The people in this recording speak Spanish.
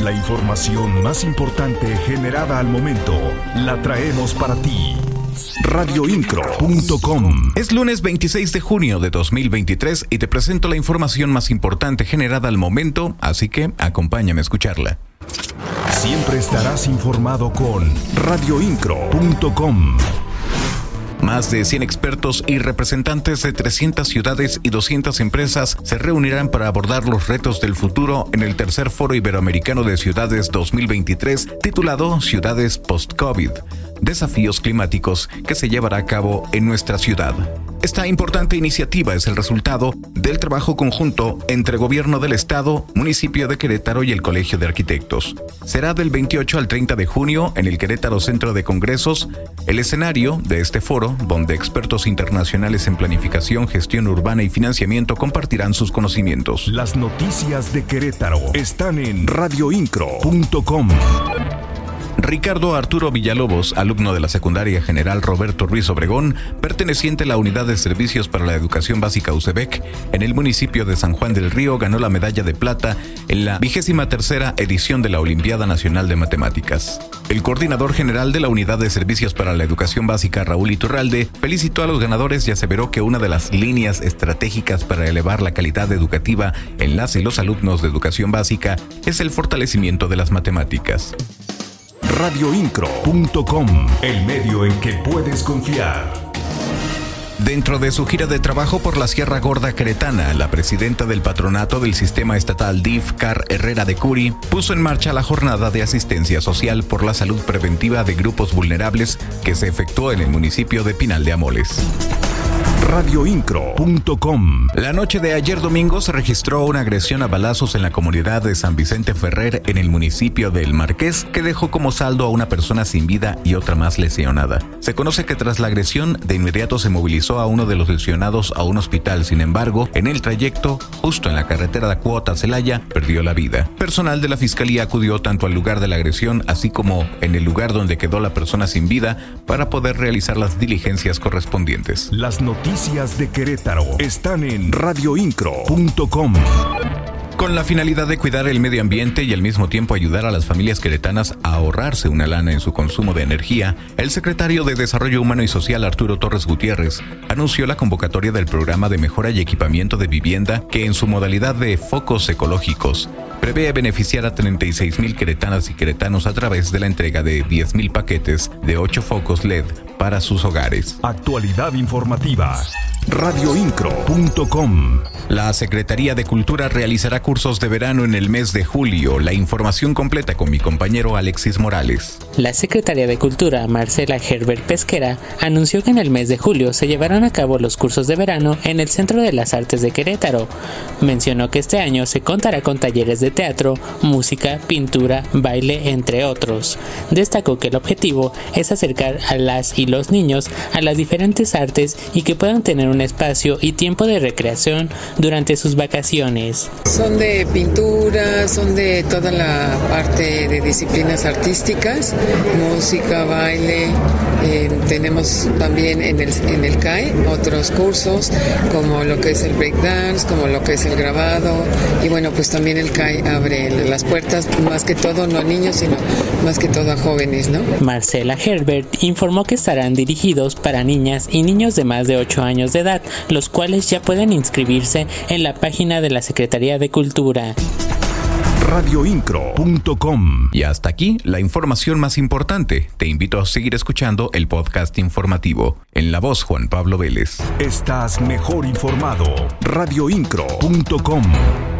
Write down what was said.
La información más importante generada al momento la traemos para ti. Radioincro.com Es lunes 26 de junio de 2023 y te presento la información más importante generada al momento, así que acompáñame a escucharla. Siempre estarás informado con radioincro.com. Más de 100 expertos y representantes de 300 ciudades y 200 empresas se reunirán para abordar los retos del futuro en el tercer Foro Iberoamericano de Ciudades 2023 titulado Ciudades Post-COVID, Desafíos Climáticos que se llevará a cabo en nuestra ciudad. Esta importante iniciativa es el resultado del trabajo conjunto entre Gobierno del Estado, Municipio de Querétaro y el Colegio de Arquitectos. Será del 28 al 30 de junio en el Querétaro Centro de Congresos, el escenario de este foro, donde expertos internacionales en planificación, gestión urbana y financiamiento compartirán sus conocimientos. Las noticias de Querétaro están en radioincro.com. Ricardo Arturo Villalobos, alumno de la Secundaria General Roberto Ruiz Obregón, perteneciente a la Unidad de Servicios para la Educación Básica UCEBEC, en el municipio de San Juan del Río ganó la medalla de plata en la vigésima tercera edición de la Olimpiada Nacional de Matemáticas. El coordinador general de la Unidad de Servicios para la Educación Básica, Raúl Iturralde, felicitó a los ganadores y aseveró que una de las líneas estratégicas para elevar la calidad educativa en las y los alumnos de educación básica es el fortalecimiento de las matemáticas radioincro.com, el medio en que puedes confiar. Dentro de su gira de trabajo por la Sierra Gorda Queretana, la presidenta del patronato del sistema estatal DIF, Car Herrera de Curi, puso en marcha la jornada de asistencia social por la salud preventiva de grupos vulnerables que se efectuó en el municipio de Pinal de Amoles radioincro.com. La noche de ayer domingo se registró una agresión a balazos en la comunidad de San Vicente Ferrer en el municipio de El Marqués que dejó como saldo a una persona sin vida y otra más lesionada. Se conoce que tras la agresión de inmediato se movilizó a uno de los lesionados a un hospital, sin embargo, en el trayecto, justo en la carretera de Cuota Celaya, perdió la vida. Personal de la fiscalía acudió tanto al lugar de la agresión así como en el lugar donde quedó la persona sin vida para poder realizar las diligencias correspondientes. Las noticias noticias de Querétaro están en radioincro.com. Con la finalidad de cuidar el medio ambiente y al mismo tiempo ayudar a las familias queretanas a ahorrarse una lana en su consumo de energía, el secretario de Desarrollo Humano y Social Arturo Torres Gutiérrez anunció la convocatoria del programa de mejora y equipamiento de vivienda que en su modalidad de focos ecológicos prevé beneficiar a 36 mil queretanas y queretanos a través de la entrega de 10 mil paquetes de 8 focos LED para sus hogares. Actualidad informativa radioincro.com. La Secretaría de Cultura realizará cursos de verano en el mes de julio. La información completa con mi compañero Alexis Morales. La Secretaría de Cultura, Marcela Herbert Pesquera, anunció que en el mes de julio se llevarán a cabo los cursos de verano en el Centro de las Artes de Querétaro. Mencionó que este año se contará con talleres de teatro, música, pintura, baile, entre otros. Destacó que el objetivo es acercar a las y los niños a las diferentes artes y que puedan tener un espacio y tiempo de recreación durante sus vacaciones. Son de pintura, son de toda la parte de disciplinas artísticas, música, baile. Eh, tenemos también en el, en el CAE otros cursos como lo que es el breakdance, como lo que es el grabado y bueno, pues también el CAE abre las puertas más que todo no a niños, sino más que todo a jóvenes, ¿no? Marcela Herbert informó que estarán dirigidos para niñas y niños de más de 8 años de edad, los cuales ya pueden inscribirse en la página de la Secretaría de Cultura radioincro.com. Y hasta aquí la información más importante. Te invito a seguir escuchando el podcast informativo. En la voz Juan Pablo Vélez. Estás mejor informado. radioincro.com.